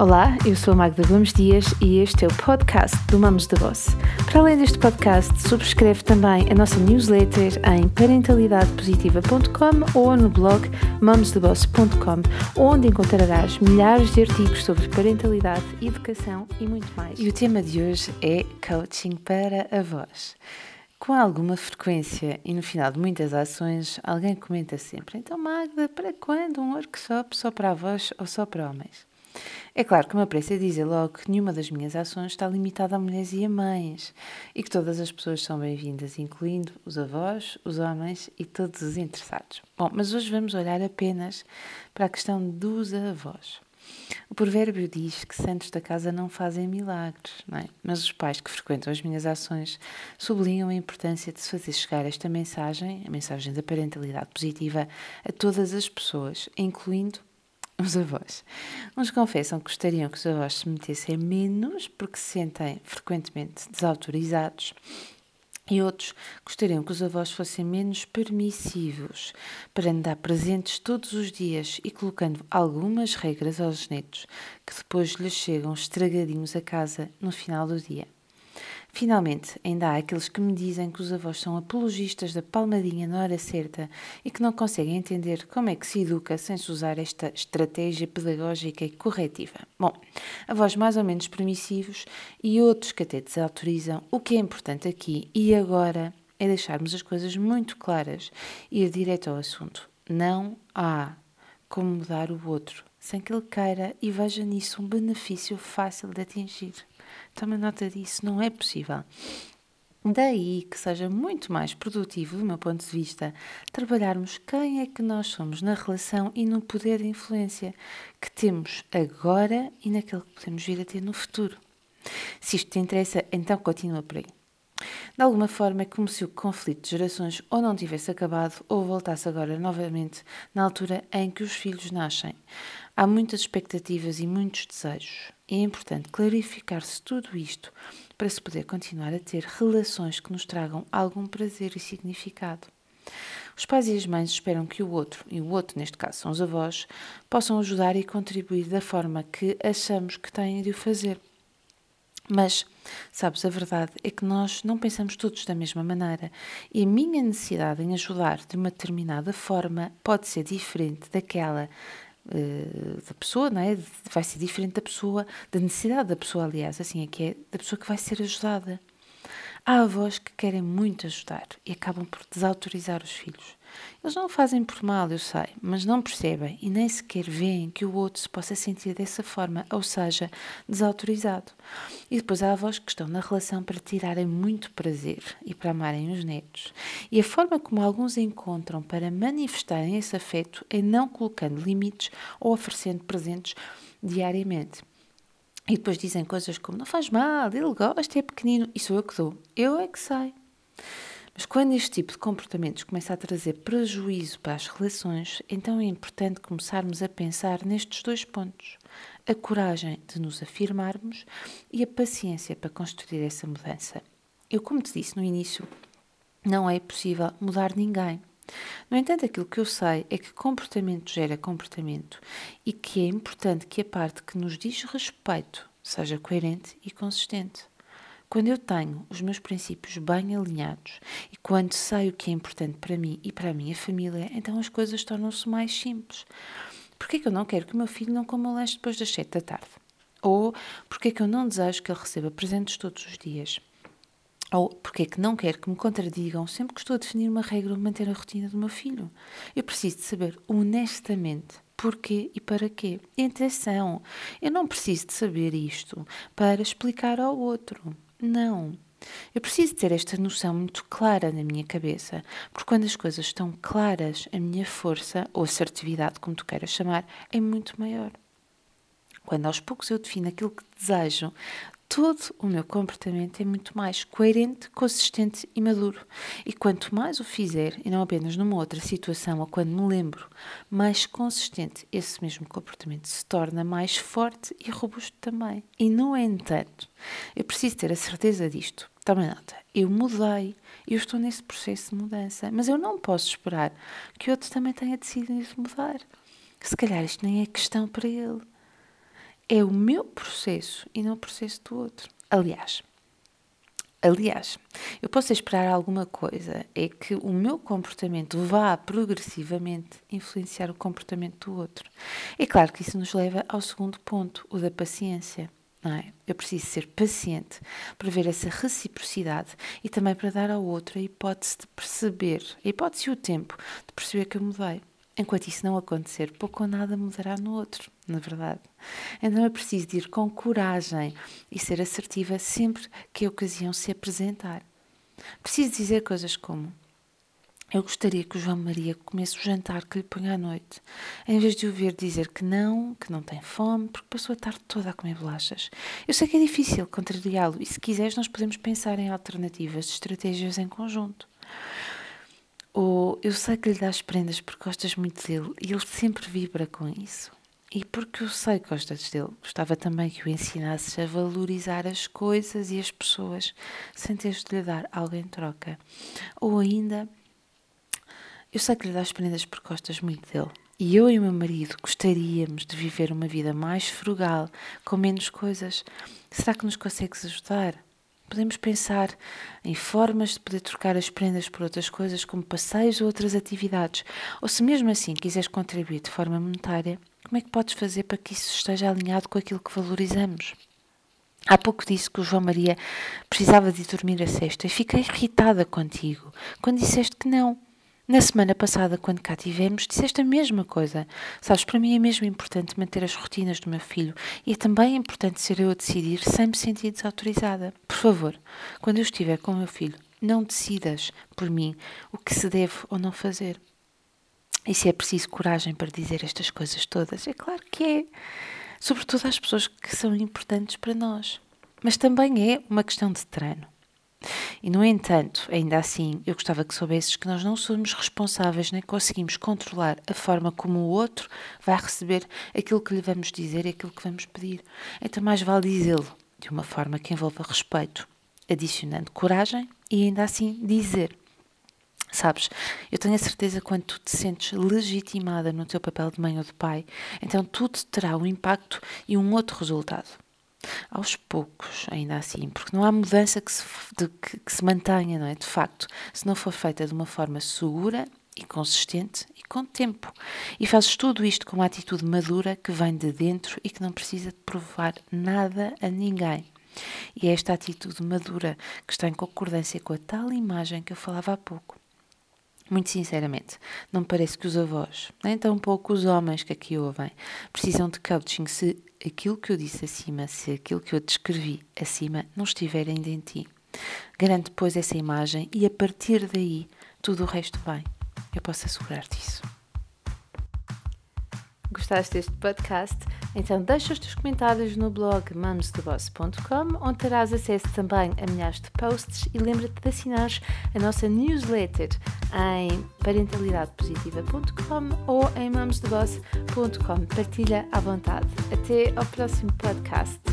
Olá, eu sou a Magda Gomes Dias e este é o podcast do Mamos de Boss. Para além deste podcast, subscreve também a nossa newsletter em parentalidadepositiva.com ou no blog mamosdeboss.com, onde encontrarás milhares de artigos sobre parentalidade, educação e muito mais. E o tema de hoje é coaching para avós. Com alguma frequência e no final de muitas ações, alguém comenta sempre: Então, Magda, para quando um workshop só para avós ou só para homens? É claro que me aprecia dizer logo que nenhuma das minhas ações está limitada a mulheres e a mães e que todas as pessoas são bem-vindas, incluindo os avós, os homens e todos os interessados. Bom, mas hoje vamos olhar apenas para a questão dos avós. O provérbio diz que santos da casa não fazem milagres, não é? mas os pais que frequentam as minhas ações sublinham a importância de se fazer chegar esta mensagem, a mensagem da parentalidade positiva, a todas as pessoas, incluindo os avós. Uns confessam que gostariam que os avós se metessem menos porque se sentem frequentemente desautorizados. E outros gostariam que os avós fossem menos permissivos para andar presentes todos os dias e colocando algumas regras aos netos que depois lhes chegam estragadinhos a casa no final do dia. Finalmente, ainda há aqueles que me dizem que os avós são apologistas da palmadinha na hora certa e que não conseguem entender como é que se educa sem se usar esta estratégia pedagógica e corretiva. Bom, avós mais ou menos permissivos e outros que até desautorizam. O que é importante aqui e agora é deixarmos as coisas muito claras e ir direto ao assunto. Não há como mudar o outro sem que ele queira e veja nisso um benefício fácil de atingir. Toma nota disso, não é possível. Daí que seja muito mais produtivo, do meu ponto de vista, trabalharmos quem é que nós somos na relação e no poder de influência que temos agora e naquele que podemos vir a ter no futuro. Se isto te interessa, então continua por aí. De alguma forma é como se o conflito de gerações ou não tivesse acabado ou voltasse agora novamente na altura em que os filhos nascem. Há muitas expectativas e muitos desejos. E é importante clarificar-se tudo isto para se poder continuar a ter relações que nos tragam algum prazer e significado. Os pais e as mães esperam que o outro, e o outro neste caso são os avós, possam ajudar e contribuir da forma que achamos que têm de o fazer. Mas, sabes, a verdade é que nós não pensamos todos da mesma maneira e a minha necessidade em ajudar de uma determinada forma pode ser diferente daquela uh, da pessoa, não é? Vai ser diferente da pessoa, da necessidade da pessoa, aliás, assim é que é, da pessoa que vai ser ajudada. Há avós que querem muito ajudar e acabam por desautorizar os filhos. Eles não o fazem por mal, eu sei, mas não percebem e nem sequer veem que o outro se possa sentir dessa forma, ou seja, desautorizado. E depois há avós que estão na relação para tirarem muito prazer e para amarem os netos. E a forma como alguns encontram para manifestarem esse afeto é não colocando limites ou oferecendo presentes diariamente. E depois dizem coisas como: não faz mal, ele gosta, é pequenino, e sou eu que dou. Eu é que sei. Mas quando este tipo de comportamentos começa a trazer prejuízo para as relações, então é importante começarmos a pensar nestes dois pontos: a coragem de nos afirmarmos e a paciência para construir essa mudança. Eu, como te disse no início, não é possível mudar ninguém. No entanto, aquilo que eu sei é que comportamento gera comportamento e que é importante que a parte que nos diz respeito seja coerente e consistente. Quando eu tenho os meus princípios bem alinhados e quando sei o que é importante para mim e para a minha família, então as coisas tornam-se mais simples. Porquê que eu não quero que o meu filho não coma lanche depois das sete da tarde? Ou porquê que eu não desejo que ele receba presentes todos os dias? Ou porquê que não quero que me contradigam sempre que estou a definir uma regra ou manter a rotina do meu filho? Eu preciso de saber honestamente porquê e para quê. Atenção, eu não preciso de saber isto para explicar ao outro. Não. Eu preciso ter esta noção muito clara na minha cabeça, porque quando as coisas estão claras, a minha força, ou assertividade, como tu queiras chamar, é muito maior. Quando aos poucos eu defino aquilo que desejo, todo o meu comportamento é muito mais coerente, consistente e maduro. E quanto mais o fizer, e não apenas numa outra situação ou quando me lembro, mais consistente esse mesmo comportamento se torna mais forte e robusto também. E, no entanto, eu preciso ter a certeza disto. Toma nota, eu mudei, eu estou nesse processo de mudança, mas eu não posso esperar que outro também tenha decidido mudar. Se calhar isto nem é questão para ele é o meu processo e não o processo do outro. Aliás, Aliás, eu posso esperar alguma coisa, é que o meu comportamento vá progressivamente influenciar o comportamento do outro. É claro que isso nos leva ao segundo ponto, o da paciência. É? Eu preciso ser paciente para ver essa reciprocidade e também para dar ao outro a hipótese de perceber, a hipótese e o tempo de perceber que eu mudei. Enquanto isso não acontecer, pouco ou nada mudará no outro, na verdade. Então é preciso ir com coragem e ser assertiva sempre que a ocasião se apresentar. Preciso dizer coisas como: Eu gostaria que o João Maria comesse o jantar que lhe põe à noite, em vez de o ver dizer que não, que não tem fome, porque passou a tarde toda a comer bolachas. Eu sei que é difícil contrariá-lo e, se quiseres, nós podemos pensar em alternativas, estratégias em conjunto. Ou eu sei que lhe dás prendas porque gostas muito dele e ele sempre vibra com isso. E porque eu sei que gostas dele, gostava também que o ensinasses a valorizar as coisas e as pessoas sem teres de lhe dar algo em troca. Ou ainda, eu sei que lhe dás prendas porque gostas muito dele. E eu e o meu marido gostaríamos de viver uma vida mais frugal, com menos coisas. Será que nos consegues ajudar? Podemos pensar em formas de poder trocar as prendas por outras coisas, como passeios ou outras atividades. Ou se mesmo assim quiseres contribuir de forma monetária, como é que podes fazer para que isso esteja alinhado com aquilo que valorizamos? Há pouco disse que o João Maria precisava de dormir a sexta e fiquei irritada contigo quando disseste que não. Na semana passada, quando cá tivemos, disseste a mesma coisa. Sabes, para mim é mesmo importante manter as rotinas do meu filho e é também importante ser eu a decidir sem me sentir desautorizada. Por favor, quando eu estiver com o meu filho, não decidas por mim o que se deve ou não fazer. E se é preciso coragem para dizer estas coisas todas, é claro que é. Sobretudo às pessoas que são importantes para nós. Mas também é uma questão de treino. E, no entanto, ainda assim, eu gostava que soubesses que nós não somos responsáveis nem conseguimos controlar a forma como o outro vai receber aquilo que lhe vamos dizer e aquilo que vamos pedir. Então, mais vale dizê-lo de uma forma que envolva respeito, adicionando coragem e ainda assim dizer. Sabes, eu tenho a certeza que quando tu te sentes legitimada no teu papel de mãe ou de pai, então tudo terá um impacto e um outro resultado aos poucos, ainda assim, porque não há mudança que se, de, que, que se mantenha, não é? De facto, se não for feita de uma forma segura e consistente e com tempo. E fazes tudo isto com uma atitude madura que vem de dentro e que não precisa de provar nada a ninguém. E é esta atitude madura que está em concordância com a tal imagem que eu falava há pouco. Muito sinceramente, não me parece que os avós, nem tampouco os homens que aqui ouvem, precisam de coaching se aquilo que eu disse acima, se aquilo que eu descrevi acima não estiver ainda em ti. Garante depois essa imagem e a partir daí tudo o resto vem. Eu posso assegurar-te isso. Gostaste deste podcast? Então deixa os teus comentários no blog mamosdeboss.com, onde terás acesso também a milhares de posts e lembra-te de assinar a nossa newsletter em parentalidadepositiva.com ou em mamosdeboss.com. Partilha à vontade. Até ao próximo podcast.